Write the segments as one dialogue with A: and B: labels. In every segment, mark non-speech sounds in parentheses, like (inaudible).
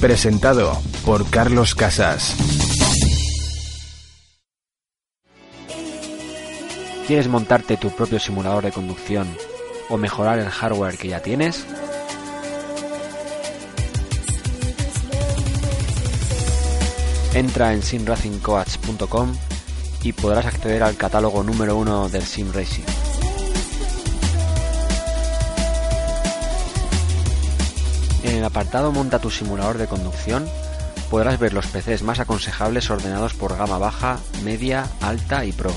A: Presentado por Carlos Casas.
B: ¿Quieres montarte tu propio simulador de conducción o mejorar el hardware que ya tienes? Entra en simracingcoach.com y podrás acceder al catálogo número uno del Sim Racing. En el apartado Monta tu simulador de conducción podrás ver los PCs más aconsejables ordenados por gama baja, media, alta y pro.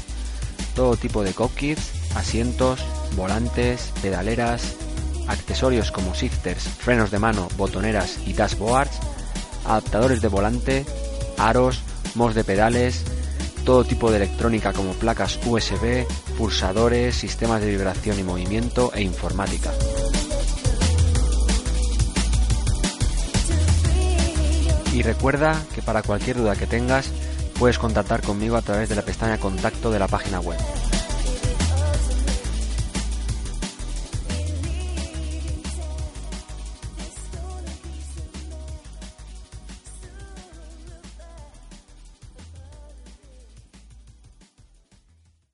B: Todo tipo de cockpits, asientos, volantes, pedaleras, accesorios como shifters, frenos de mano, botoneras y dashboards, adaptadores de volante, aros, mods de pedales, todo tipo de electrónica como placas USB, pulsadores, sistemas de vibración y movimiento e informática. Y recuerda que para cualquier duda que tengas puedes contactar conmigo a través de la pestaña contacto de la página web.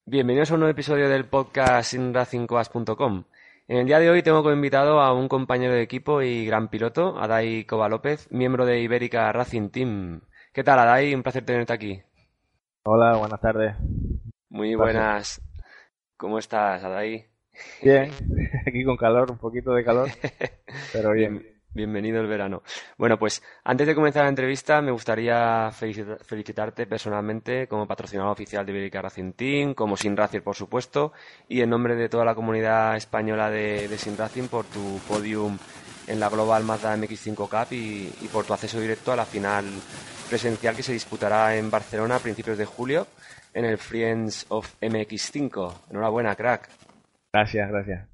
B: Bienvenidos a un nuevo episodio del podcast sinracingcoas.com. En el día de hoy tengo como invitado a un compañero de equipo y gran piloto, Adai Cova López, miembro de Ibérica Racing Team. ¿Qué tal, Adai? Un placer tenerte aquí.
C: Hola, buenas tardes.
B: Muy buenas. ¿Cómo estás, Adai?
C: Bien, (laughs) aquí con calor, un poquito de calor, (laughs) pero bien.
B: Bien- bienvenido el verano. Bueno, pues antes de comenzar la entrevista, me gustaría felicita- felicitarte personalmente como patrocinador oficial de Ibérica Racing Team, como Sin Racing, por supuesto, y en nombre de toda la comunidad española de, de Sin Racing por tu podium en la Global Mazda MX5 Cup y, y por tu acceso directo a la final presencial que se disputará en Barcelona a principios de julio en el Friends of MX5. Enhorabuena, crack.
C: Gracias, gracias.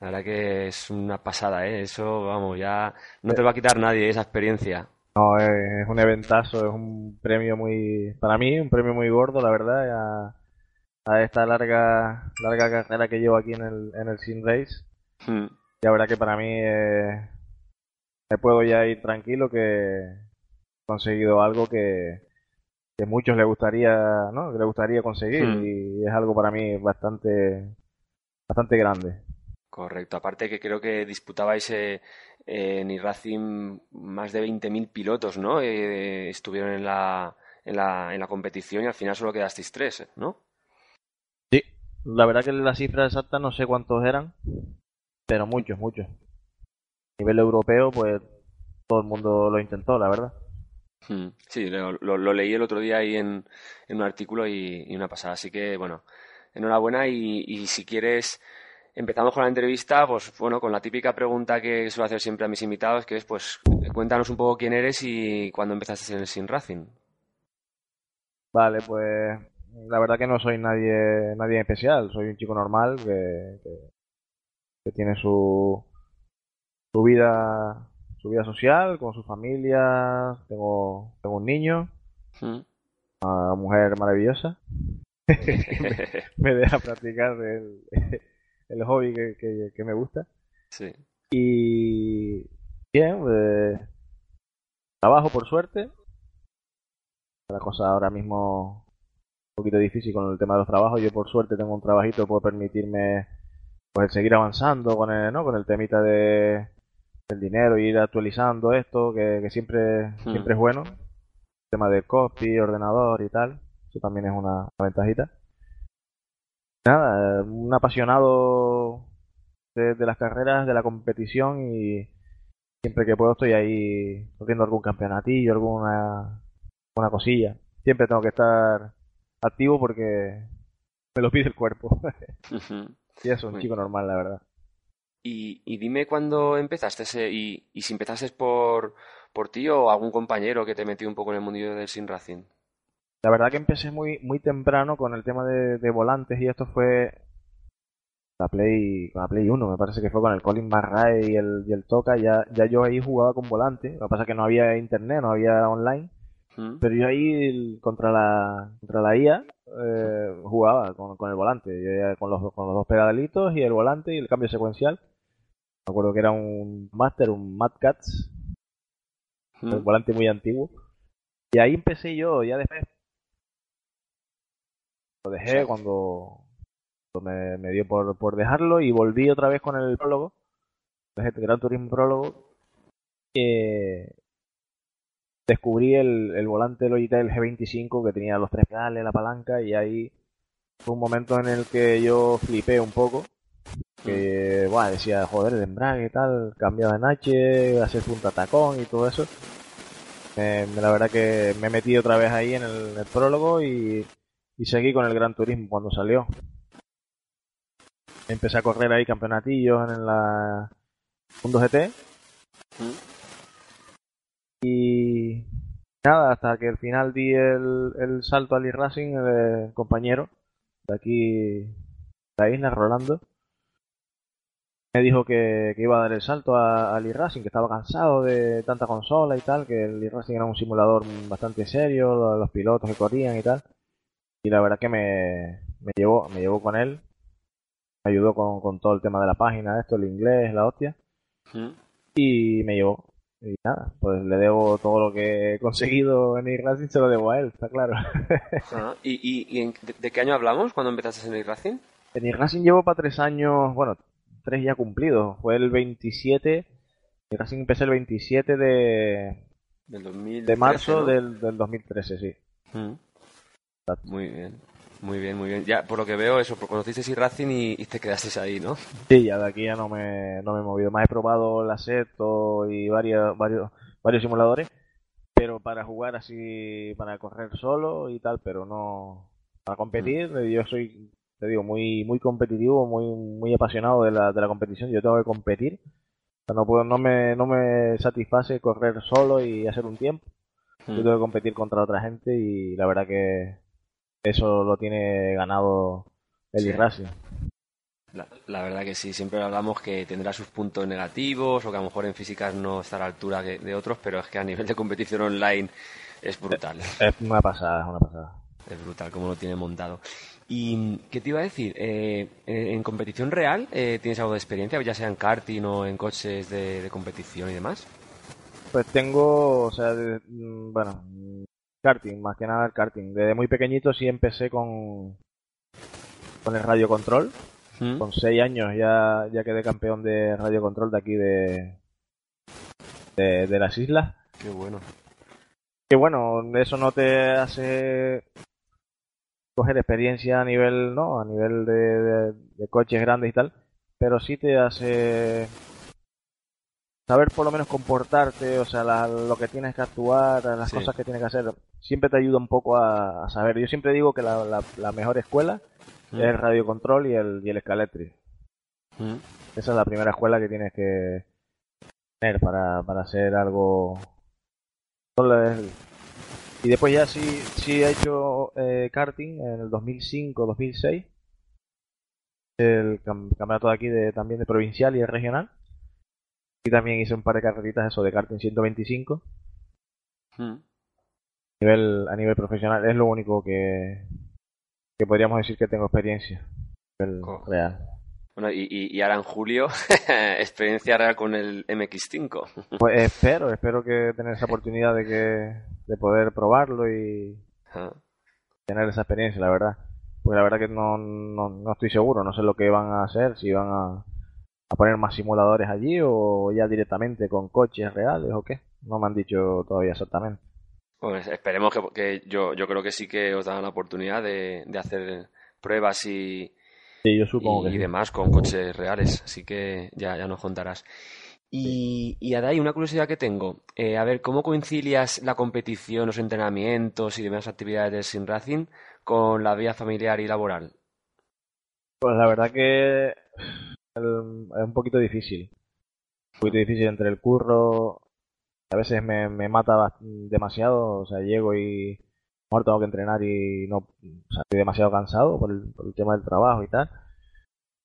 B: La verdad que es una pasada, ¿eh? Eso, vamos, ya no te va a quitar nadie esa experiencia.
C: No, es, un eventazo, es un premio muy, para mí, un premio muy gordo, la verdad, a, a esta larga, larga carrera que llevo aquí en el, en el Sim Race.
B: Hmm.
C: La verdad que para mí eh, me puedo ya ir tranquilo que he conseguido algo que, que muchos le gustaría, ¿no? Que le gustaría conseguir
B: Hmm.
C: y es algo para mí bastante, bastante grande.
B: Correcto. Aparte que creo que disputabais eh, eh, en iRacing más de 20.000 pilotos, ¿no? Eh, estuvieron en la, en la, en la competición y al final solo quedasteis tres, ¿no?
C: Sí, la verdad que la cifra exacta no sé cuántos eran, pero muchos, muchos. A nivel europeo, pues todo el mundo lo intentó, la verdad.
B: Hmm. Sí, lo, lo- lo leí el otro día ahí en, en un artículo y, y una pasada. Así que, bueno, enhorabuena y, y si quieres, empezamos con la entrevista, pues bueno, con la típica pregunta que suelo hacer siempre a mis invitados, que es, pues, cuéntanos un poco quién eres y cuándo empezaste en el Sin Racing.
C: Vale, pues la verdad que no soy nadie, nadie especial, soy un chico normal que, que, que tiene su, su vida, su vida social, con su familia, tengo, tengo un niño,
B: Hmm.
C: una mujer maravillosa, (laughs) me, me deja practicar el, el hobby que, que, que me gusta.
B: Sí.
C: Y bien, eh, trabajo por suerte. La cosa ahora mismo un poquito difícil con el tema de los trabajos. Yo por suerte tengo un trabajito que puede permitirme pues seguir avanzando con el, ¿no? con el temita de del dinero, ir actualizando esto, que, que siempre,
B: Hmm.
C: siempre es bueno. El tema de copy, ordenador y tal. Eso también es una ventajita. Nada, un apasionado de, de las carreras, de la competición y siempre que puedo estoy ahí corriendo algún campeonatillo, alguna una cosilla. Siempre tengo que estar activo porque me lo pide el cuerpo. (laughs)
B: Ujú.
C: y eso, un
B: Muy
C: chico normal, la verdad.
B: Y, y dime cuándo empezaste ese- y, y si empezaste por, por ti o algún compañero que te metió un poco en el mundillo del Sim Racing.
C: La verdad que empecé muy muy temprano con el tema de, de volantes y esto fue la Play, con la Play 1, me parece que fue con el Colin McRae y el, y el Toca, ya, ya yo ahí jugaba con volante, lo que pasa es que no había internet, no había online,
B: ¿Mm?
C: pero yo ahí contra la contra la IA eh, jugaba con, con el volante, yo con los, con los dos pedalitos y el volante y el cambio secuencial. Me acuerdo que era un Master, un Mad Cats,
B: ¿Mm?
C: el volante muy antiguo. Y ahí empecé yo, ya después. Lo dejé
B: Sí.
C: cuando, me, me dio por, por dejarlo y volví otra vez con el prólogo. Dejé el Gran Turismo prólogo. Eh, descubrí el, el volante Logitech G25 que tenía los tres pedales, la palanca y ahí fue un momento en el que yo flipé un poco. Que, buah, decía, joder, el embrague y tal, cambiado en H, hacer punta tacón y todo eso. Me- la verdad que me metí otra vez ahí en el, en el prólogo y, y seguí con el Gran Turismo cuando salió. Empecé a correr ahí campeonatillos en la Mundo GT
B: ¿Mm?
C: y nada, hasta que al final di el, el salto al e-racing, el compañero de aquí, de la isla, Rolando, me dijo que, que iba a dar el salto al e-racing, que estaba cansado de tanta consola y tal, que el e-racing era un simulador bastante serio, lo- los pilotos que corrían y tal. Y la verdad que me, me llevó, me llevó con él, me ayudó con, con todo el tema de la página, esto, el inglés, la hostia y me llevó. Y nada, pues le debo todo lo que he conseguido en e-racing, se lo debo a él, está claro. (laughs)
B: Ah, ¿Y, y, y en- de, de qué año hablamos cuando empezaste en el Racing?
C: En e-racing llevo para tres años, bueno, tres ya cumplidos. Fue el 27, e-racing empecé el 27 de,
B: Del 2013,
C: de marzo
B: ¿no?
C: del, del 2013, sí.
B: Mm. Muy bien, muy bien, muy bien. Ya, por lo que veo, eso, pues conociste Racing y, y te quedaste ahí, ¿no?
C: Sí, ya de aquí ya no me, no me he movido. Más he probado la Seto y varios, varios, varios simuladores, pero para jugar así, para correr solo y tal, pero no para competir. Yo soy, te digo, muy, muy competitivo, muy, muy apasionado de la, de la competición. Yo tengo que competir. No puedo, no me, no me satisface correr solo y hacer un tiempo. Yo
B: Mm.
C: tengo que competir contra otra gente y la verdad que eso lo tiene ganado el
B: Sí.
C: e-racing.
B: La, la verdad que sí, siempre hablamos que tendrá sus puntos negativos o que a lo mejor en físicas no está a la altura que- de otros, pero es que a nivel de competición online es brutal.
C: Es una pasada, es una pasada.
B: Es brutal como lo tiene montado. ¿Y qué te iba a decir? Eh, eh, ¿En competición real eh, tienes algo de experiencia, ya sea en karting o en coches de, de competición y demás?
C: Pues tengo, o sea, de- mm, bueno, karting, más que nada el karting. Desde muy pequeñito sí empecé con, con el radio control.
B: ¿Mm?
C: Con seis años ya, ya quedé campeón de radio control de aquí de, de, de las islas.
B: Qué bueno.
C: Que bueno, eso no te hace coger experiencia a nivel, ¿no? A nivel de, de- de coches grandes y tal, pero sí te hace saber por lo menos comportarte, o sea, la- lo que tienes que actuar, las
B: Sí.
C: cosas que tienes que hacer, siempre te ayuda un poco a, a saber. Yo siempre digo que la, la- la mejor escuela
B: ¿Mm?
C: es el radio control y el, y el escaletri.
B: ¿Mm?
C: Esa es la primera escuela que tienes que tener para, para hacer algo. Y después ya sí, sí he hecho eh, karting en el 2005-2006. El cam- campeonato de aquí de, también de provincial y de regional. Y también hice un par de carreritas eso de karting 125.
B: ¿Mm?
C: A nivel, a nivel profesional es lo único que, que podríamos decir que tengo experiencia. A nivel real.
B: Bueno, y, y, ahora en julio, (laughs) experiencia real con el MX5. (laughs)
C: Pues espero, espero que tener esa oportunidad de que de poder probarlo y tener esa experiencia, la verdad. Porque la verdad que no, no, no estoy seguro, no sé lo que van a hacer, si van a, a poner más simuladores allí o ya directamente con coches reales o qué. No me han dicho todavía exactamente.
B: Pues esperemos que, que yo, yo creo que sí que os dan la oportunidad de, de hacer pruebas y,
C: Sí, yo supongo
B: y,
C: que
B: y
C: sí.
B: demás con coches reales, así que ya, ya nos contarás. Y, y Adai, una curiosidad que tengo, eh, a ver, ¿cómo concilias la competición, los entrenamientos y demás actividades del Sim Racing con la vida familiar y laboral?
C: Pues la verdad que es un poquito difícil. Un poquito difícil entre el curro. A veces me, me mata demasiado. O sea, llego y ahora tengo que entrenar y no, o sea, estoy demasiado cansado por el, por el tema del trabajo y tal.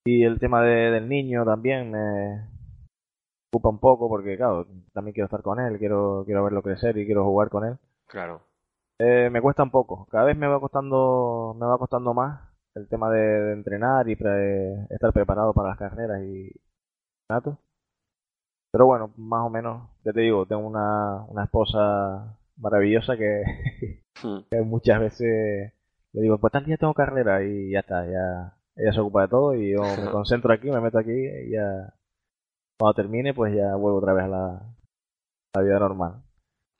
C: Y el tema de- del niño también me ocupa un poco porque, claro, también quiero estar con él, quiero, quiero verlo crecer y quiero jugar con él.
B: Claro.
C: Eh, me cuesta un poco. Cada vez me va costando, me va costando más el tema de, de entrenar y pre- estar preparado para las carreras y campeonatos. Pero bueno, más o menos, ya te digo, tengo una, una esposa maravillosa que,
B: Hmm. (laughs)
C: que muchas veces le digo, pues tal día tengo carrera y ya está, ya ella se ocupa de todo y yo me (laughs) concentro aquí, me meto aquí y ya cuando termine pues ya vuelvo otra vez a la, a la vida normal.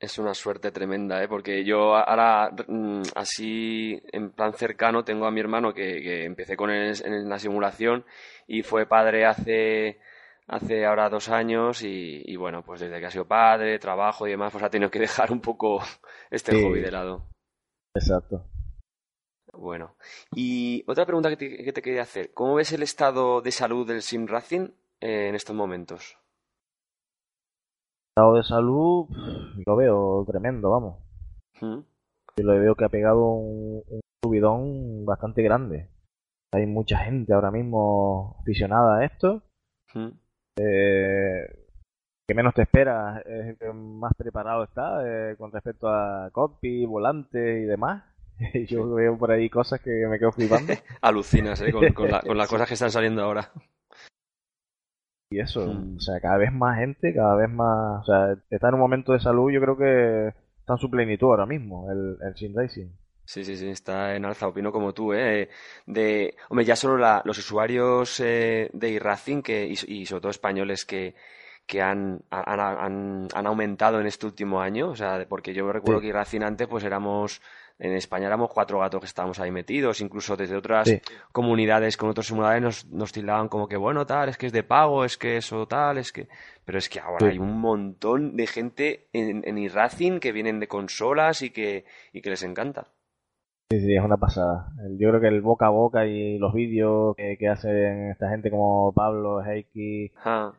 B: Es una suerte tremenda, ¿eh? Porque yo ahora, mm, así, en plan cercano, tengo a mi hermano que, que empecé con él en la simulación y fue padre hace, hace ahora dos años y, y bueno, pues desde que ha sido padre, trabajo y demás, pues ha tenido que (laughs) dejar un poco este
C: Sí.
B: hobby de lado.
C: Exacto.
B: Bueno, y otra pregunta que te, que te quería hacer, ¿cómo ves el estado de salud del Sim Racing eh, en estos momentos?
C: Estado de salud, lo veo tremendo, vamos.
B: ¿Mm?
C: Yo lo veo que ha pegado un, un subidón bastante grande. Hay mucha gente ahora mismo aficionada a esto.
B: ¿Mm?
C: Eh, que menos te esperas es el que más preparado está eh, con respecto a copy, volante y demás. (laughs) Yo veo por ahí cosas que me quedo flipando. (laughs)
B: Alucinas, ¿eh? Con, con la- con las (laughs) cosas que están saliendo ahora.
C: Y eso,
B: Mm.
C: o sea, cada vez más gente, cada vez más. O sea, está en un momento de salud, yo creo que está en su plenitud ahora mismo, el, el Racing.
B: Sí, sí, sí, está en alza, opino como tú, ¿eh? De, hombre, ya solo la- los usuarios eh, de iRacing que, y, y sobre todo españoles que, que han, han, han, han aumentado en este último año, o sea, porque yo recuerdo
C: Sí.
B: que iRacing antes pues éramos, en España éramos cuatro gatos que estábamos ahí metidos, incluso desde otras
C: Sí.
B: comunidades con otros simuladores nos, nos tildaban como que, bueno, tal, es que es de pago, es que eso tal, es que... Pero es que ahora
C: Sí.
B: hay un montón de gente en, en iRacing que vienen de consolas y que, y que les encanta.
C: Sí, sí, es una pasada. Yo creo que el boca a boca y los vídeos que, que hacen esta gente como Pablo, Heiki,
B: Ah,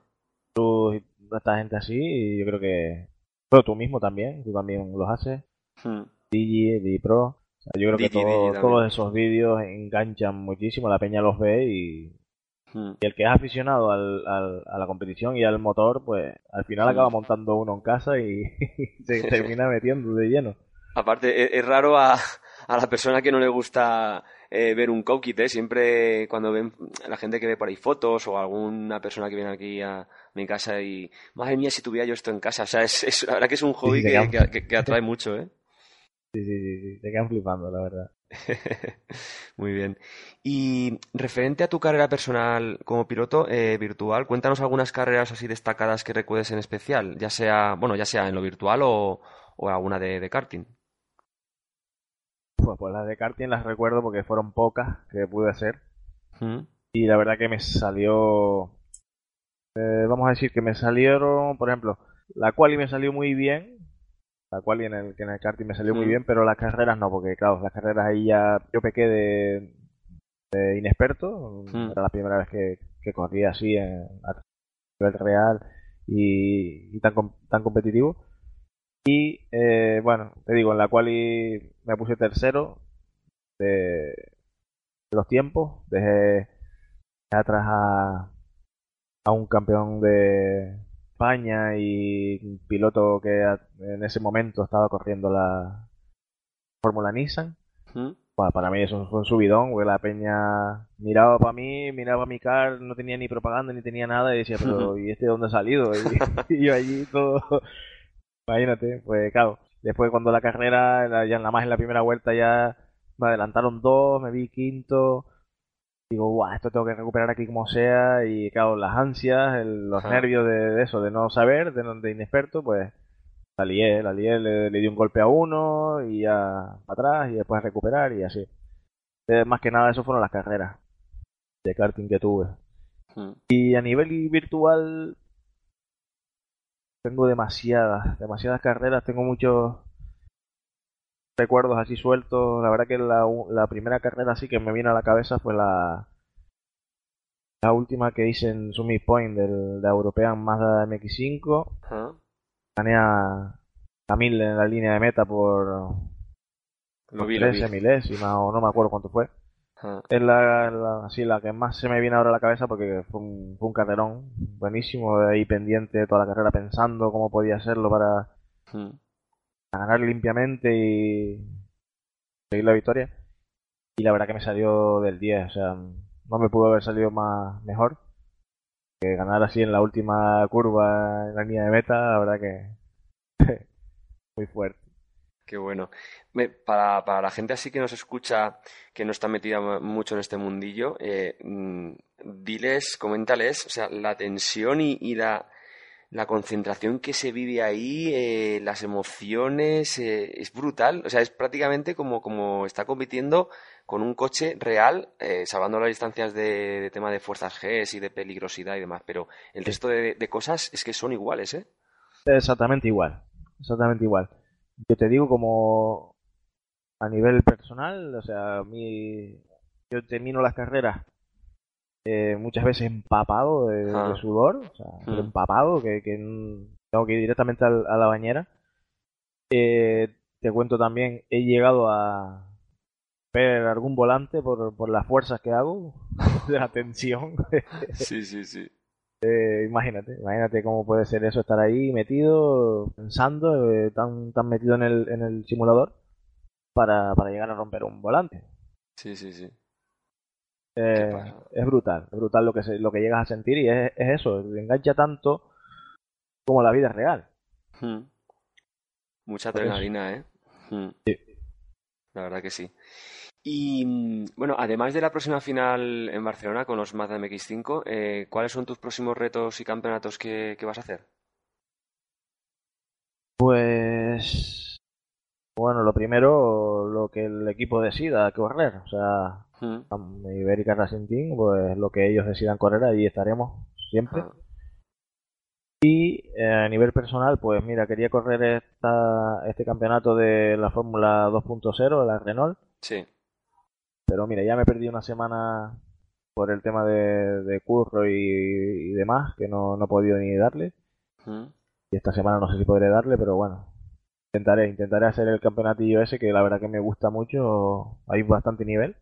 C: Cruz y toda esta gente así, y yo creo que. Pero tú mismo también, tú también los haces.
B: hmm.
C: Digi, Digipro. O sea, yo creo que todo-
B: Digi
C: todos esos vídeos enganchan muchísimo, la peña los ve y,
B: Hmm.
C: y el que es aficionado al, al- a la competición y al motor, pues al final acaba montando uno en casa y (laughs) se termina metiendo de lleno.
B: Aparte, es, es raro a, a la persona que no le gusta eh, ver un cockpit, ¿eh? Siempre cuando ven la gente que ve por ahí fotos o alguna persona que viene aquí a mi casa y, madre mía, si tuviera yo esto en casa. O sea, es, es- la verdad que es un hobby que atrae mucho, ¿eh?
C: Sí, sí, sí, sí, te quedan flipando, la verdad. (laughs)
B: Muy bien. Y referente a tu carrera personal como piloto eh, virtual, cuéntanos algunas carreras así destacadas que recuerdes en especial, ya sea, bueno, ya sea en lo virtual o, o alguna de, de karting.
C: Pues, pues las de karting las recuerdo porque fueron pocas que pude hacer.
B: ¿Mm?
C: Y la verdad que me salió. eh, vamos a decir que me salieron, por ejemplo, la quali me salió muy bien. La quali en el, que en el karting me salió muy
B: Mm.
C: bien, pero las carreras no, porque claro, las carreras ahí ya yo pequé de, de inexperto.
B: Mm.
C: Era la primera vez que, que corría así en, a nivel real y, y tan, tan competitivo. Y eh, bueno, te digo, en la quali me puse tercero de, de los tiempos. Dejé, dejé atrás a, a un campeón de España y un piloto que en ese momento estaba corriendo la Fórmula Nissan.
B: ¿Mm?
C: Bueno, para mí eso fue un subidón, porque la peña miraba para mí, miraba mi car, no tenía ni propaganda ni tenía nada y decía, pero ¿y este de dónde ha salido? Y, (laughs) y yo allí todo, imagínate, pues claro, después cuando la carrera, ya nada más en la primera vuelta ya me adelantaron dos, me vi quinto, digo, guau, esto tengo que recuperar aquí como sea y claro, las ansias, el- los
B: Ajá.
C: nervios de, de eso, de no saber, de, de inexperto, pues la lié, la lié, le, le di un golpe a uno y ya para atrás y después recuperar y así. Eh, más que nada eso fueron las carreras de karting que tuve. Y a nivel virtual tengo demasiadas, demasiadas carreras, tengo muchos recuerdos así sueltos. La verdad que la, la primera carrera así que me vino a la cabeza fue la la última que hice en Summit Point del, de European Mazda MX5.
B: Ajá.
C: Gané a, mil en la línea de meta por,
B: Lo vi, lo vi.
C: 13 milésimas o no me acuerdo cuánto fue. Es la, la, sí, la que más se me viene ahora a la cabeza porque fue un, fue un carrerón buenísimo, ahí pendiente toda la carrera pensando cómo podía hacerlo para
B: Mm.
C: ganar limpiamente y seguir la victoria. Y la verdad que me salió del 10, o sea, no me pudo haber salido más mejor que ganar así en la última curva en la línea de meta, la verdad que (laughs) muy fuerte.
B: Qué bueno. Para, para la gente así que nos escucha, que no está metida mu- mucho en este mundillo, eh, mm, diles, coméntales, o sea, la tensión y la, la concentración que se vive ahí, eh, las emociones, eh, es brutal. O sea, es prácticamente como, como está compitiendo con un coche real, eh, salvando las distancias de, de tema de fuerzas G y de peligrosidad y demás, pero el resto de, de cosas es que son iguales, ¿eh?
C: Exactamente igual, exactamente igual. Yo te digo como a nivel personal, o sea, a mí yo termino las carreras eh, muchas veces empapado de, de sudor, o sea,
B: Mm.
C: empapado, que, tengo que ir directamente al- a la bañera. Eh, te cuento también, he llegado a ver algún volante por, por las fuerzas que hago, (laughs) de la tensión.
B: Sí, sí, sí. (laughs)
C: Eh, imagínate, imagínate cómo puede ser eso, estar ahí metido, pensando, eh, tan, tan metido en el, en el simulador para, para llegar a romper un volante.
B: Sí, sí, sí.
C: Eh, es brutal, es brutal lo que, se, lo que llegas a sentir y es, es eso, te engancha tanto como la vida real.
B: Mm. Mucha
C: Por eso.
B: adrenalina, ¿eh? Mm. La verdad que sí. Y mm, bueno, además de la próxima final en Barcelona con los Mazda MX5, eh, ¿cuáles son tus próximos retos y campeonatos que, que vas a hacer?
C: Pues, bueno, lo primero, lo que el equipo decida correr, o sea,
B: Mm.
C: Iberica Racing Team, pues lo que ellos decidan correr, ahí estaremos siempre. Y eh, a nivel personal, pues mira, quería correr esta, este campeonato de la Fórmula 2.0, de la Renault,
B: Sí.
C: pero mira, ya me perdí una semana por el tema de, de curro y, y demás, que no, no he podido ni darle. Y esta semana no sé si podré darle, pero bueno, intentaré, intentaré hacer el campeonatillo ese, que la verdad que me gusta mucho, hay bastante nivel,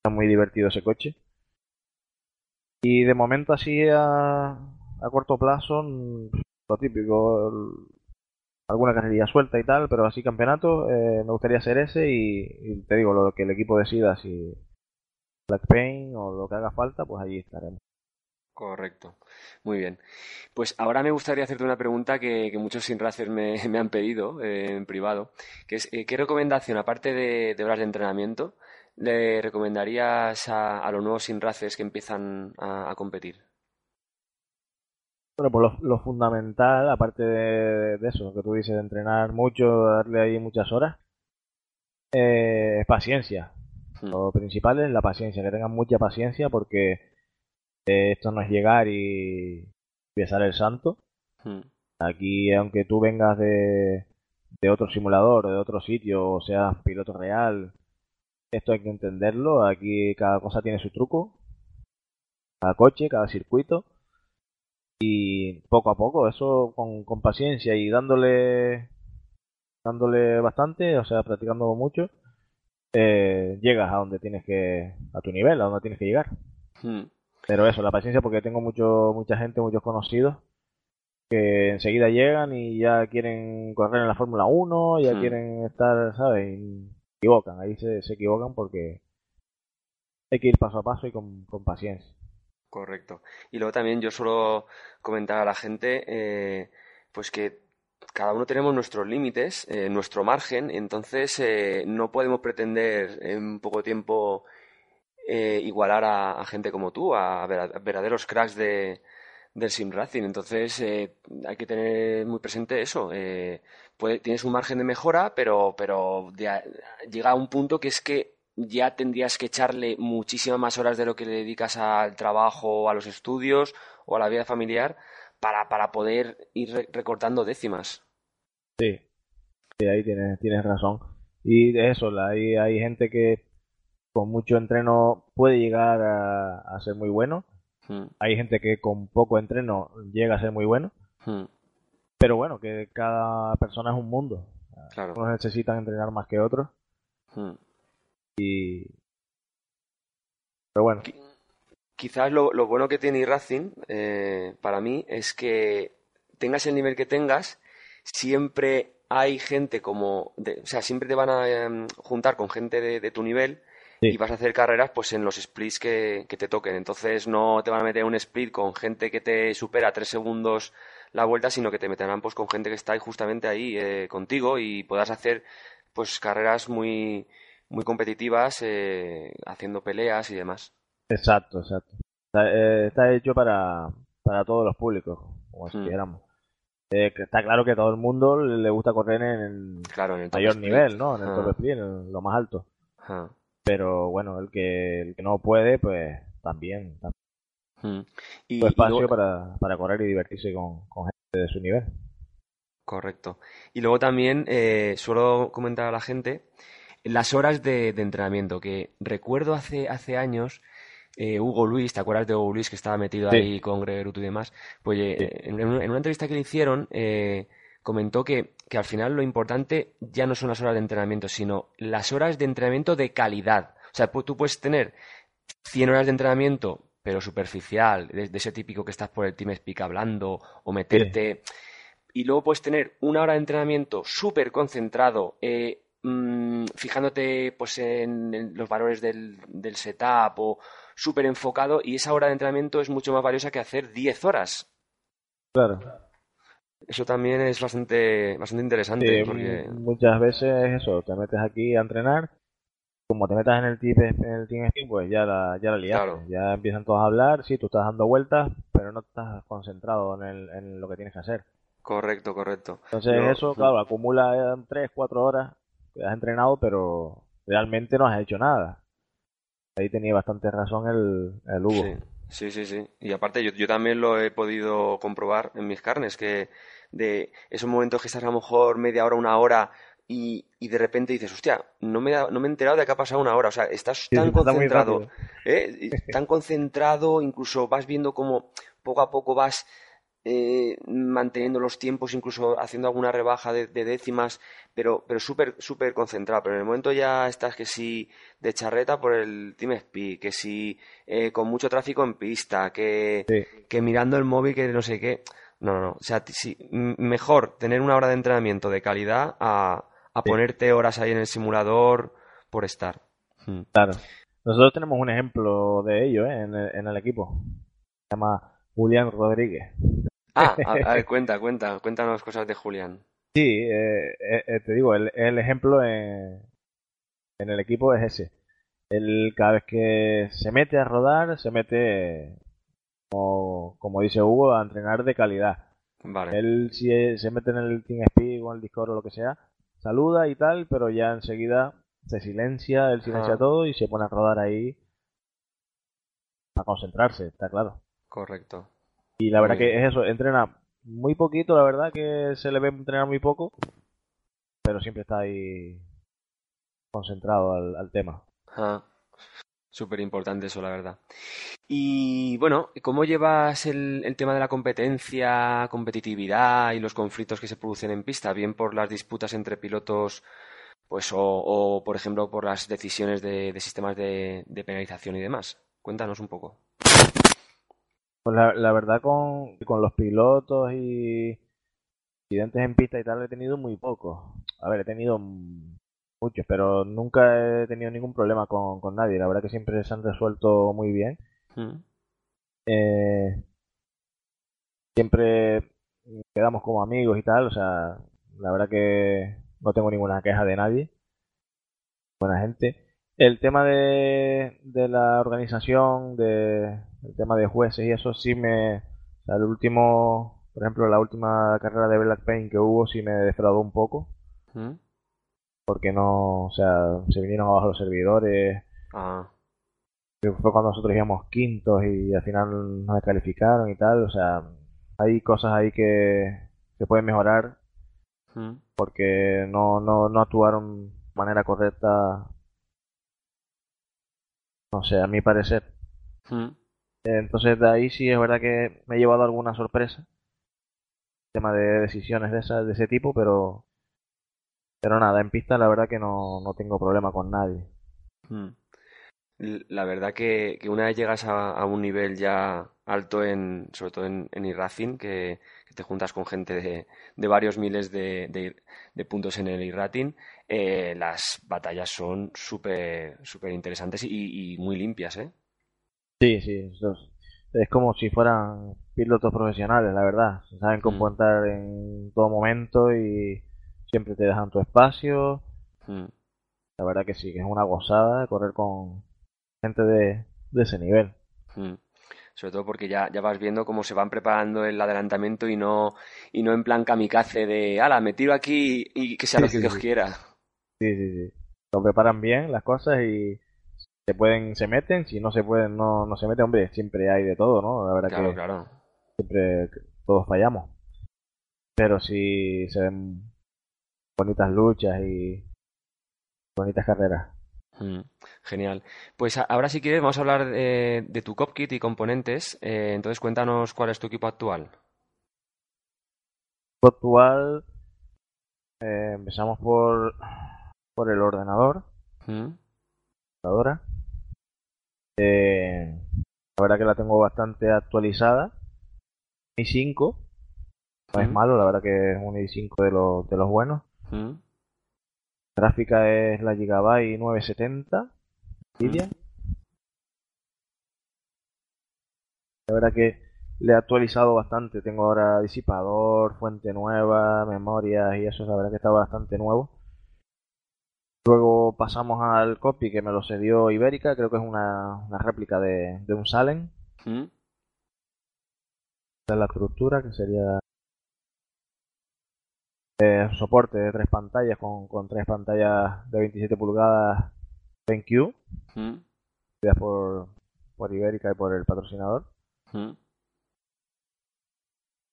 C: está muy divertido ese coche. Y de momento así a, a corto plazo, mm, lo típico, alguna carrerilla suelta y tal, pero así campeonato, eh, me gustaría hacer ese y, te digo, lo que el equipo decida, si Black Paint o lo que haga falta, pues allí estaremos.
B: Correcto. Muy bien. Pues ahora me gustaría hacerte una pregunta que, que muchos sin me, (laughs) me han pedido eh, en privado, que es eh, ¿qué recomendación, aparte de horas de entrenamiento, le recomendarías a, a los nuevos sin races que empiezan a, a competir?
C: Bueno, pues lo, lo fundamental, aparte de, de eso, que tú dices, de entrenar mucho, darle ahí muchas horas, eh, es paciencia.
B: Hmm.
C: Lo principal es la paciencia, que tengan mucha paciencia porque eh, esto no es llegar y besar el santo.
B: Mm.
C: Aquí, aunque tú vengas de, de otro simulador, de otro sitio, o seas piloto real, esto hay que entenderlo. Aquí cada cosa tiene su truco, cada coche, cada circuito. Y poco a poco, eso con, con paciencia y dándole, dándole bastante, o sea, practicando mucho, eh, llegas a donde tienes que, a tu nivel, a donde tienes que llegar.
B: Mm.
C: Pero eso, la paciencia porque tengo mucho, mucha gente, muchos conocidos que enseguida llegan y ya quieren correr en la Fórmula 1, ya
B: Hmm.
C: quieren estar, ¿sabes? Y equivocan, ahí se, se equivocan porque hay que ir paso a paso y con, con paciencia.
B: Correcto. Y luego también yo suelo comentar a la gente, eh, pues que cada uno tenemos nuestros límites, eh, nuestro margen, entonces eh, no podemos pretender en poco tiempo igualar a, gente como tú, a verdaderos cracks de, del sim racing. Entonces eh, hay que tener muy presente eso. eh, puede- tienes un margen de mejora, pero, pero llega a un punto que es que ya tendrías que echarle muchísimas más horas de lo que le dedicas al trabajo, a los estudios o a la vida familiar para, para poder ir re- recortando décimas.
C: Sí, sí, ahí tienes, tienes razón. Y de eso, hay, hay gente que con mucho entreno puede llegar a, a ser muy bueno.
B: Mm,
C: Hay gente que con poco entreno llega a ser muy bueno.
B: mm,
C: Pero bueno, que cada persona es un mundo.
B: claro.
C: Unos necesitan entrenar más que otros.
B: mm.
C: Y... Pero bueno,
B: Quizás lo, lo bueno que tiene Racing eh, para mí es que tengas el nivel que tengas, siempre hay gente como, de- o sea, siempre te van a em, juntar con gente de, de tu nivel
C: Sí.
B: y vas a hacer carreras pues en los splits que, que te toquen. Entonces no te van a meter un split con gente que te supera tres segundos la vuelta, sino que te meterán pues con gente que está ahí justamente ahí eh, contigo y puedas hacer pues carreras muy muy competitivas eh, haciendo peleas y demás.
C: exacto, exacto. Está, eh, está hecho para, para todos los públicos, como si
B: Mm.
C: Eh, que está claro que a todo el mundo le gusta correr en
B: Claro, en el
C: mayor nivel, ¿no? En el
B: Ah,
C: top split, en lo más alto.
B: ajá.
C: Pero bueno, el que, el que no puede, pues también. también
B: Mm. Y,
C: espacio
B: luego-
C: para, para correr y divertirse con, con gente de su nivel.
B: Correcto. Y luego también eh, suelo comentar a la gente las horas de, de entrenamiento, que recuerdo hace, hace años, eh, Hugo Luis, ¿te acuerdas de Hugo Luis que estaba metido
C: Sí.
B: ahí con Greg Ruto y demás? Pues eh, en, en una en una entrevista que le hicieron, eh, comentó que, que al final lo importante ya no son las horas de entrenamiento, sino las horas de entrenamiento de calidad. O sea, tú puedes tener 100 horas de entrenamiento, pero superficial, de, ese típico que estás por el Team Speak hablando, o meterte. Y luego puedes tener una hora de entrenamiento súper concentrado, eh, mm, fijándote pues en, en los valores del, del setup o súper enfocado, y esa hora de entrenamiento es mucho más valiosa que hacer 10 horas.
C: Claro.
B: Eso también es bastante, bastante interesante,
C: Sí,
B: porque...
C: m- muchas veces eso, te metes aquí a entrenar, como te metas en el team, en el team speak, pues ya la, ya la liaste.
B: Claro.
C: Ya empiezan todos a hablar, sí, tú estás dando vueltas, pero no estás concentrado en, el, en lo que tienes que hacer.
B: Correcto, correcto.
C: Entonces
B: Yo-
C: eso, claro, acumula 3, 4 horas que has entrenado, pero realmente no has hecho nada. Ahí tenía bastante razón el, el Hugo.
B: Sí, sí, sí, sí. Y aparte yo, yo también lo he podido comprobar en mis carnes, que de esos momentos que estás a lo mejor media hora, una hora y, y de repente dices, hostia, no me, no me he enterado de que ha pasado una hora. O sea, estás tan concentrado. ¿eh? Tan concentrado, incluso vas viendo cómo poco a poco vas eh, manteniendo los tiempos, incluso haciendo alguna rebaja de, de décimas, pero, pero súper, súper concentrado. Pero en el momento ya estás que si de charreta por el Team Speed, que si eh, con mucho tráfico en pista, que,
C: Sí.
B: que mirando el móvil, que no sé qué. No, no, no. O sea, sí, mejor tener una hora de entrenamiento de calidad a, a
C: Sí.
B: ponerte horas ahí en el simulador por estar. Mm.
C: Claro. Nosotros tenemos un ejemplo de ello ¿eh? en, el, en el equipo. Se llama Julián Rodríguez.
B: Ah, (laughs) a, a ver, cuenta, cuenta, cuéntanos cosas de Julián.
C: Sí, eh, eh, eh, te digo, el, el ejemplo en, en el equipo es ese. Él cada vez que se mete a rodar, se mete, como, como dice Hugo, a entrenar de calidad.
B: Vale.
C: Él si se mete en el TeamSpeak o en el Discord o lo que sea, saluda y tal, pero ya enseguida se silencia, él silencia
B: Ah.
C: todo y se pone a rodar ahí a concentrarse, está claro.
B: Correcto.
C: Y la verdad que es eso, entrena muy poquito, la verdad que se le ve entrenar muy poco, pero siempre está ahí concentrado al, al tema.
B: Ah, Súper importante eso, la verdad. Y bueno, ¿cómo llevas el, el tema de la competencia, competitividad y los conflictos que se producen en pista? Bien por las disputas entre pilotos, pues, o, o, por ejemplo por las decisiones de, de sistemas de, de penalización y demás. Cuéntanos un poco.
C: Pues la, la verdad con, con los pilotos y incidentes en pista y tal he tenido muy poco. A ver, he tenido muchos, pero nunca he tenido ningún problema con, con nadie. La verdad que siempre se han resuelto muy bien.
B: Mm,
C: Eh, siempre quedamos como amigos y tal, o sea, la verdad que no tengo ninguna queja de nadie. Buena gente. El tema de, de la organización, de, el tema de jueces y eso sí me... O sea, el último, por ejemplo, la última carrera de Black Paint que hubo sí me defraudó un poco,
B: mm.
C: porque no, o sea, se vinieron abajo los servidores,
B: Ah,
C: fue cuando nosotros íbamos quintos y al final nos descalificaron y tal, o sea, hay cosas ahí que se pueden mejorar
B: mm,
C: porque no, no, no actuaron de manera correcta, no sé, a mi parecer.
B: mm.
C: Entonces de ahí sí es verdad que me he llevado alguna sorpresa, tema de decisiones de, esa, de ese tipo, pero, pero nada, en pista la verdad que no, no tengo problema con nadie.
B: Mm. L- La verdad que, que una vez llegas a, un nivel ya alto en, sobre todo en, en iRacing, que, te juntas con gente de, de varios miles de, de- puntos en el iRacing, eh, las batallas son súper súper interesantes y muy limpias, ¿eh?
C: Sí, sí, es como si fueran pilotos profesionales, la verdad. Se saben
B: Mm.
C: comportar en todo momento y siempre te dejan tu espacio.
B: Mm.
C: La verdad que sí, que es una gozada correr con gente de, de ese nivel.
B: Mm. Sobre todo porque ya, ya vas viendo cómo se van preparando el adelantamiento y no, y no en plan kamikaze de, ala, me tiro aquí y que sea
C: Sí,
B: lo que
C: sí,
B: Dios
C: sí.
B: quiera.
C: Sí, sí, sí. Lo preparan bien las cosas y se pueden, se meten, si no se pueden, no, no se meten, hombre, siempre hay de todo, ¿no? La verdad
B: Claro,
C: que
B: claro.
C: siempre todos fallamos. Pero sí se ven bonitas luchas y bonitas carreras.
B: Mm, Genial. Pues ahora si quieres vamos a hablar de, de tu Copkit y componentes. Eh, entonces cuéntanos cuál es tu equipo actual.
C: actual eh, empezamos por por el ordenador
B: Mm,
C: computadora Eh, la verdad que la tengo bastante actualizada. I 5 no es malo la verdad que es un i5 de los de los buenos.
B: Mm,
C: gráfica es la Gigabyte 970 Nvidia. La verdad que le he actualizado bastante. Tengo ahora disipador fuente nueva memorias y eso la verdad que está bastante nuevo Luego pasamos al copy que me lo cedió Ibérica, creo que es una, una réplica de, de un Salen.
B: mm,
C: Esta es la estructura, que sería eh, soporte de tres pantallas con, con tres pantallas de 27 pulgadas BenQ,
B: mm,
C: por, por Ibérica y por el patrocinador.
B: mm,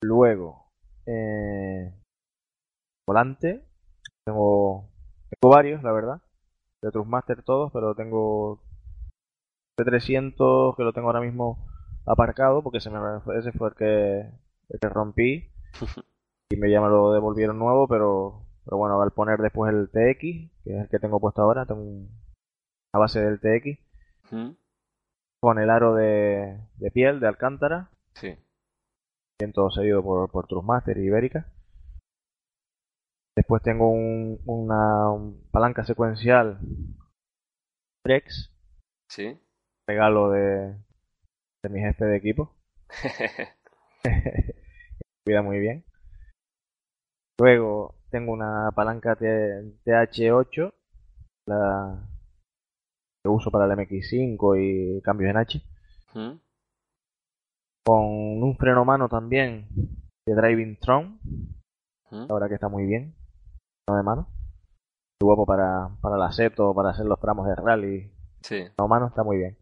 C: Luego, eh, volante, tengo, tengo varios, la verdad, de Trustmaster todos, pero tengo T300 que lo tengo ahora mismo aparcado porque se me, ese fue el que, el que rompí (laughs) y me ya me lo devolvieron nuevo, pero, pero bueno, al poner después el TX, que es el que tengo puesto ahora, tengo un- a base del TX,
B: mm.
C: con el aro de, de piel de Alcántara,
B: Sí.
C: bien todo seguido por, por Trustmaster y Ibérica. Después tengo un- una un palanca secuencial Trex,
B: Sí.
C: regalo de, de mi jefe de equipo. (laughs) Cuida muy bien. Luego tengo una palanca T- TH8, la que uso para el MX5 y cambios en H.
B: Mm,
C: Con un freno mano también de Driving Tron.
B: mm.
C: Verdad que está muy bien. De mano. Muy guapo para, para el aseto, para hacer los tramos de rally.
B: Sí.
C: No mano está muy bien.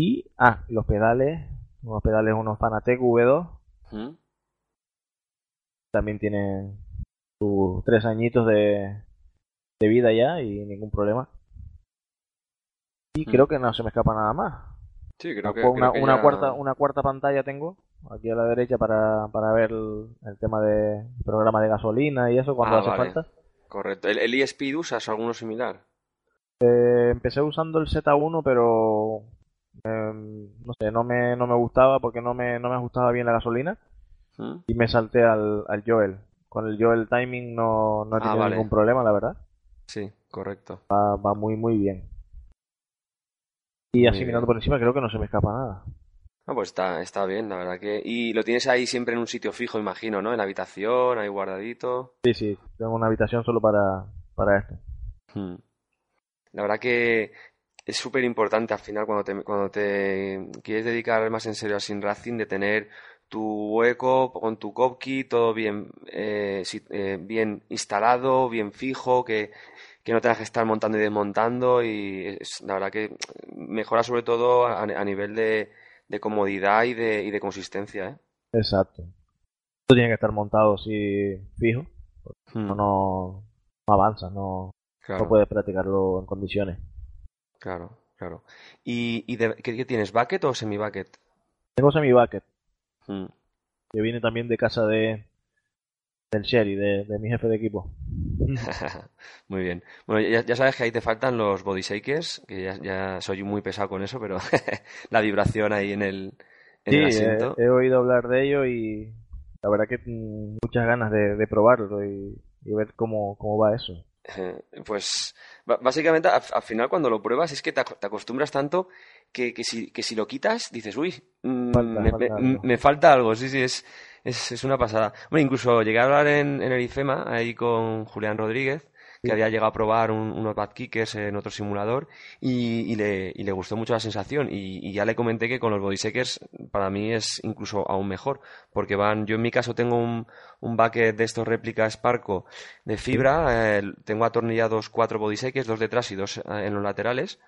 C: Y, ah, los pedales. Unos pedales, unos Fanatec V2.
B: Mm,
C: También tienen sus tres añitos de, de vida ya y ningún problema. Y
B: Hmm.
C: creo que no se me escapa nada más.
B: Sí, creo que,
C: una,
B: creo que
C: una
B: ya-
C: cuarta, una cuarta pantalla tengo aquí a la derecha para, para ver el, el tema de programa de gasolina y eso cuando
B: Ah,
C: hace
B: vale.
C: falta.
B: Correcto. ¿El, el eSpeed usas alguno similar?
C: Eh, empecé usando el Z1, pero em, no sé, no me, no me gustaba porque no me, no me ajustaba bien la gasolina
B: Mm,
C: y me salté al, al Joel. Con el Joel timing no, no he
B: Ah,
C: tenido
B: vale.
C: ningún problema, la verdad.
B: Sí, correcto.
C: Va, va muy, muy bien. Y así
B: Muy
C: mirando
B: bien.
C: por encima creo que no se me escapa nada.
B: Ah, pues está, está bien, la verdad que... Y lo tienes ahí siempre en un sitio fijo, imagino, ¿no? En la habitación, ahí guardadito.
C: Sí, sí, tengo una habitación solo para, para esto.
B: Hmm. La verdad que es súper importante al final cuando te, cuando te quieres dedicar más en serio a Sin Racing de tener tu hueco con tu copkey, todo bien, eh, eh, bien instalado, bien fijo, que, que no tengas que estar montando y desmontando y es, la verdad que mejora sobre todo a, a nivel de, de comodidad y de, y de consistencia, ¿eh?
C: Exacto. Esto tiene que estar montado así fijo,
B: Hmm,
C: no, no, avanza, no,
B: claro.
C: no puedes practicarlo en condiciones.
B: Claro, claro. ¿Y, y de- ¿qué, qué tienes? ¿Bucket o semi-bucket?
C: Tengo semi-bucket,
B: Mm.
C: que viene también de casa de del Sherry, de, de mi jefe de equipo. (laughs)
B: Muy bien. Bueno, ya, ya sabes que ahí te faltan los body shakers, que ya, ya soy muy pesado con eso, pero (laughs) la vibración ahí en el, en el
C: Sí, he,
B: asiento.
C: he oído hablar de ello y la verdad que mm, muchas ganas de, de probarlo y, y ver cómo, cómo va eso. (laughs)
B: Pues básicamente al, al final cuando lo pruebas es que te, ac- te acostumbras tanto que, que si, que si lo quitas dices, uy, mm,
C: Falta-
B: me,
C: falta
B: me-
C: algo".
B: me falta algo, sí, sí, es, es, es una pasada. Bueno, incluso llegué a hablar en, en el IFEMA ahí con Julián Rodríguez, que había llegado a probar un- unos bad kickers en otro simulador y, y le, y le gustó mucho la sensación y, y ya le comenté que con los body shakers para mí es incluso aún mejor porque van, yo en mi caso tengo un, un bucket de estos réplicas Sparco de fibra, eh, tengo atornillados cuatro body shakers, dos detrás y dos eh, en los laterales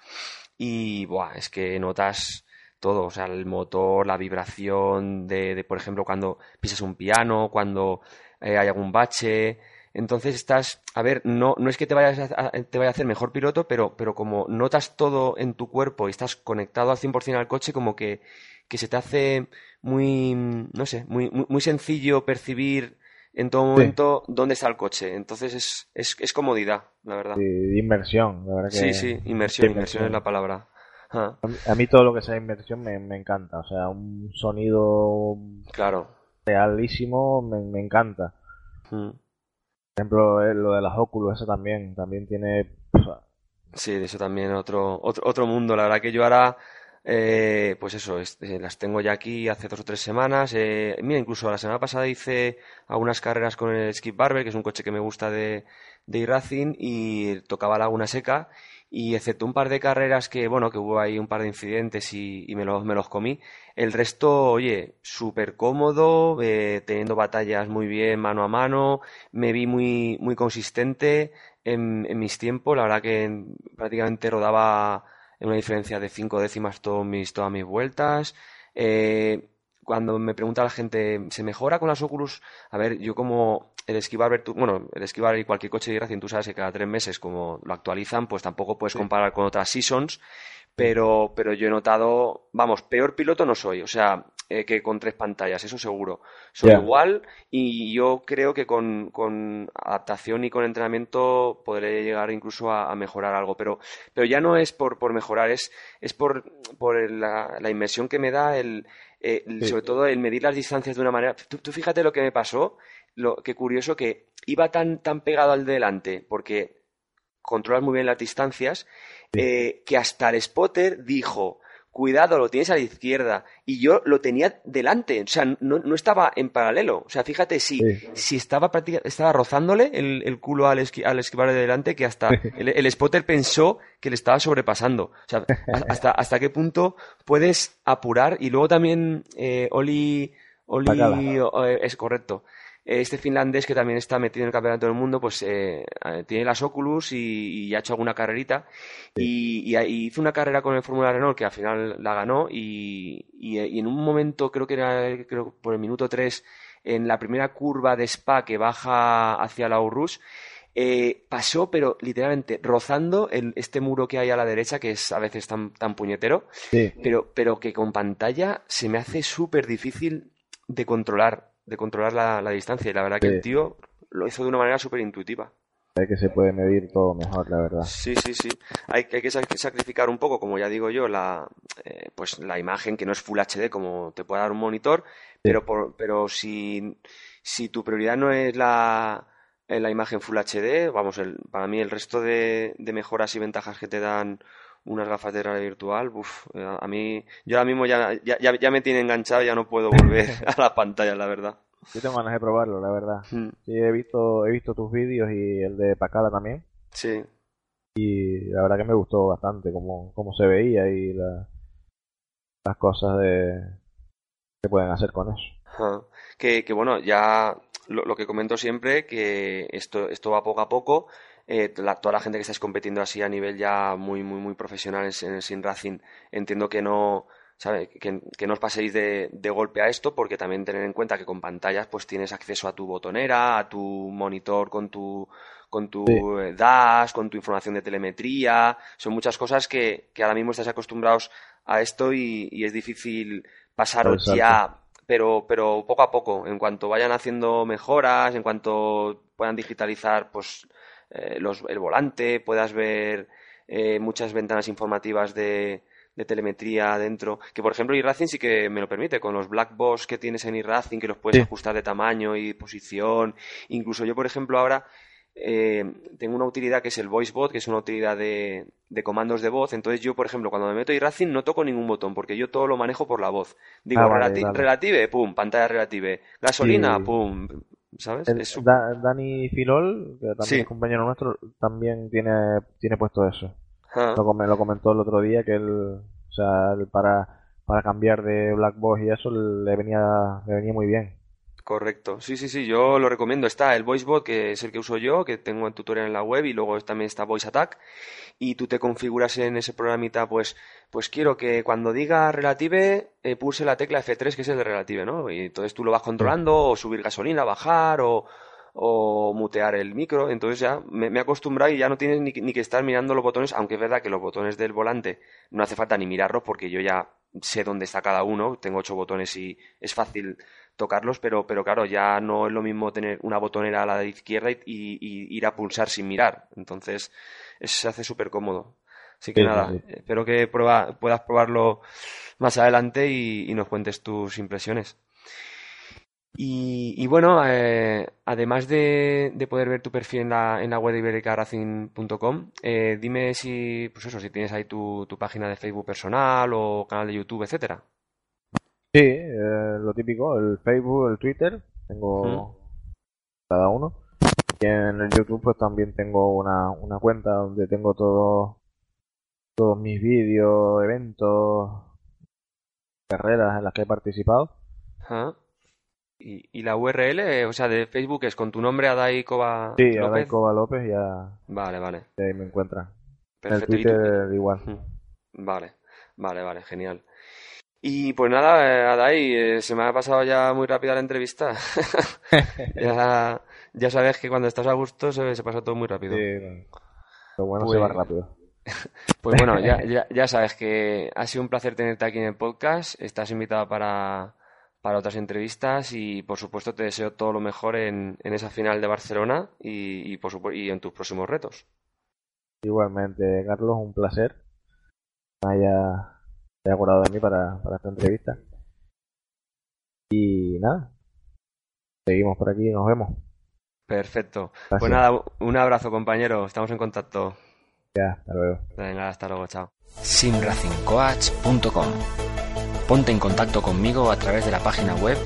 B: y buah, es que notas todo, o sea, el motor, la vibración de, de, por ejemplo, cuando pisas un piano, cuando eh, hay algún bache. Entonces estás, a ver, no, no es que te vayas a, te vaya a hacer mejor piloto, pero, pero como notas todo en tu cuerpo y estás conectado al 100% al coche, como que, que se te hace muy, no sé, muy, muy, muy sencillo percibir en todo momento dónde está el coche. Entonces es, es, es comodidad, la verdad.
C: Y de inmersión, la verdad que...
B: Sí, sí, inmersión,
C: Sí,
B: inmersión es la palabra. Ah,
C: A mí, a mí todo lo que sea inmersión me, me encanta, o sea, un sonido
B: claro.
C: realísimo me, me encanta.
B: Mm.
C: Ejemplo, eh, lo de las óculos, eso también, también tiene...
B: Sí, eso también otro, otro, otro mundo. La verdad que yo ahora, eh, pues eso, es- eh, las tengo ya aquí hace dos o tres semanas. Eh, mira, incluso la semana pasada hice algunas carreras con el Skip Barber, que es un coche que me gusta de, de iRacing, y tocaba Laguna Seca. Y excepto un par de carreras que, bueno, que hubo ahí un par de incidentes y, y me los, me los comí, el resto, oye, súper cómodo, eh, teniendo batallas muy bien mano a mano, me vi muy, muy consistente en, en mis tiempos, la verdad que en- prácticamente rodaba en una diferencia de cinco décimas todos mis, todas mis vueltas. Eh, cuando me pregunta la gente, ¿se mejora con las Oculus? A ver, yo como el esquivar, bueno, el esquivar y cualquier coche de Racing, tú sabes que cada tres meses como lo actualizan, pues tampoco puedes comparar con otras seasons, pero, pero yo he notado, vamos, peor piloto no soy, o sea, eh, que con tres pantallas, eso seguro. Soy igual y yo creo que con, con adaptación y con entrenamiento podré llegar incluso a, a mejorar algo, pero, pero ya no es por, por mejorar, es, es por, por la, la inmersión que me da el, eh,
C: Sí.
B: sobre todo el medir las distancias de una manera. Tú, tú fíjate lo que me pasó, lo que curioso que iba tan, tan pegado al delante, porque controlas muy bien las distancias, eh, que hasta el spotter dijo, cuidado, lo tienes a la izquierda, y yo lo tenía delante, o sea, no, no estaba en paralelo, o sea, fíjate si,
C: Sí.
B: si estaba estaba rozándole el, el culo al, esqui- al esquivar de delante, que hasta (laughs) el, el spotter pensó que le estaba sobrepasando, o sea, (laughs) hasta, hasta qué punto puedes apurar, y luego también eh, Oli, Oli eh, es correcto, este finlandés que también está metido en el campeonato del mundo, pues eh, eh, tiene las Oculus y, y ha hecho alguna carrerita. Y, y- y hizo una carrera con el Fórmula Renault que al final la ganó. Y, y- y en un momento, creo que era creo, por el minuto 3, en la primera curva de Spa que baja hacia la Urrush, eh, pasó, pero literalmente rozando el, este muro que hay a la derecha, que es a veces tan, tan puñetero,
C: Sí,
B: pero, pero que con pantalla se me hace súper difícil de controlar, de controlar la, la distancia. Y la verdad que el tío lo hizo de una manera súper intuitiva.
C: es que se puede medir todo mejor, la verdad.
B: Sí, sí, sí. Hay, hay que sac- sacrificar un poco, como ya digo yo, la, eh, pues la imagen que no es Full HD como te puede dar un monitor, pero, por, pero si, si tu prioridad no es la, la imagen Full HD. Vamos, el, para mí el resto de, de mejoras y ventajas que te dan unas gafas de realidad virtual, uf, a mí, yo ahora mismo ya, ya, ya me tiene enganchado, ya no puedo (laughs) volver a las pantallas, la verdad.
C: Yo tengo ganas de probarlo, la verdad.
B: Mm.
C: Sí, he visto, he visto tus vídeos y el de Pacala también.
B: Sí,
C: Y la verdad que me gustó bastante cómo, cómo se veía y la- las cosas de que pueden hacer con eso.
B: Que, que bueno, ya lo, lo que comento siempre, que esto, esto va poco a poco. Eh, la- toda la gente que estáis compitiendo así a nivel ya muy, muy, muy profesional en, el Sim Racing, entiendo que no, ¿sabe? Que, que no os paséis de, de golpe a esto, porque también tener en cuenta que con pantallas pues tienes acceso a tu botonera, a tu monitor con tu, con tu
C: Sí.
B: eh, dash, con tu información de telemetría. Son muchas cosas que, que ahora mismo estáis acostumbrados a esto y, y es difícil pasaros
C: Exacto.
B: ya pero, pero poco a poco, en cuanto vayan haciendo mejoras, en cuanto puedan digitalizar pues eh, los, el volante, puedas ver eh, muchas ventanas informativas de, de telemetría dentro, que por ejemplo iRacing sí que me lo permite, con los black box que tienes en iRacing, que los puedes
C: Sí.
B: ajustar de tamaño y posición, incluso yo por ejemplo ahora eh, tengo una utilidad que es el VoiceBot, que es una utilidad de, de comandos de voz. Entonces yo, por ejemplo, cuando me meto iRacing no toco ningún botón porque yo todo lo manejo por la voz. Digo,
C: Ah, vale,
B: relati-
C: vale.
B: relative, pum, pantalla relative. Gasolina,
C: Sí.
B: pum, ¿sabes?
C: El- Da- Dani Filol, que también
B: Sí.
C: es compañero nuestro, también tiene, tiene puesto eso.
B: Ajá.
C: Lo, lo comentó el otro día que él, o sea, él para, para cambiar de Black Box y eso le venía, le venía muy bien.
B: Correcto. Sí, sí, sí, yo lo recomiendo. Está el VoiceBot, que es el que uso yo, que tengo en tutorial en la web, y luego también está Voice Attack. Y tú te configuras en ese programita, pues, pues quiero que cuando diga relative, eh, pulse la tecla F3, que es el de relative, ¿no? Y entonces tú lo vas controlando, o subir gasolina, bajar, o, o mutear el micro. Entonces ya me, me acostumbrado y ya no tienes ni, ni que estar mirando los botones, aunque es verdad que los botones del volante no hace falta ni mirarlos porque yo ya sé dónde está cada uno, tengo ocho botones y es fácil tocarlos, pero, pero claro, ya no es lo mismo tener una botonera a la de izquierda y, y- y ir a pulsar sin mirar. Entonces, es- se hace súper cómodo. Así que
C: Sí,
B: nada,
C: sí.
B: espero que prueba- puedas probarlo más adelante y, y nos cuentes tus impresiones. Y, y bueno, eh, además de, de poder ver tu perfil en la, en la web de ibericaracing.com, eh, dime si, pues eso, si tienes ahí tu, tu página de Facebook personal o canal de YouTube, etcétera.
C: Sí, eh, lo típico, el Facebook, el Twitter, tengo cada uno. Y en el YouTube pues también tengo una, una cuenta donde tengo todo, todos mis vídeos, eventos, carreras en las que he participado.
B: Y, y la URL, o sea, de Facebook es con tu nombre, Adai Cova
C: Sí,
B: López.
C: Adai Cova López ya,
B: Vale, vale.
C: ahí me encuentran. En el
B: Perfecto. ¿Y tú-
C: Twitter igual.
B: Vale, vale, vale, genial. Y pues nada, eh, Adai, eh, se me ha pasado ya muy rápida la entrevista. (laughs) (laughs) Ya, ya sabes que cuando estás a gusto se, se pasa todo muy rápido.
C: Sí, lo bueno
B: Pues-
C: se va rápido. (laughs)
B: Pues bueno, ya, ya, ya sabes que ha sido un placer tenerte aquí en el podcast. Estás invitado para, para otras entrevistas y por supuesto te deseo todo lo mejor en, en esa final de Barcelona y, y, por supu- y en tus próximos retos.
C: Igualmente, Carlos, un placer que haya, haya acordado de mí para, para esta entrevista. Y nada, seguimos por aquí, nos vemos.
B: Perfecto.
C: Gracias.
B: Pues nada, un abrazo compañero, estamos en contacto.
C: Ya, hasta luego.
B: Venga, hasta luego, chao.
A: simracingcoach.com. Ponte en contacto conmigo a través de la página web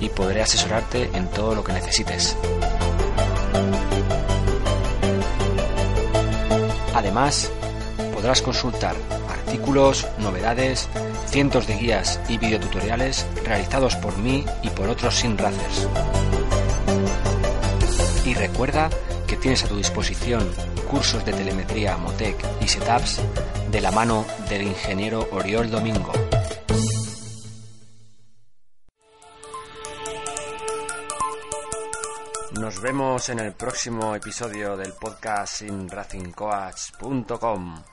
A: y podré asesorarte en todo lo que necesites. Además, podrás consultar artículos, novedades, cientos de guías y videotutoriales realizados por mí y por otros simracers. Y recuerda que tienes a tu disposición cursos de telemetría Motec y setups de la mano del ingeniero Oriol Domingo. Nos vemos en el próximo episodio del podcast simracingcoach.com.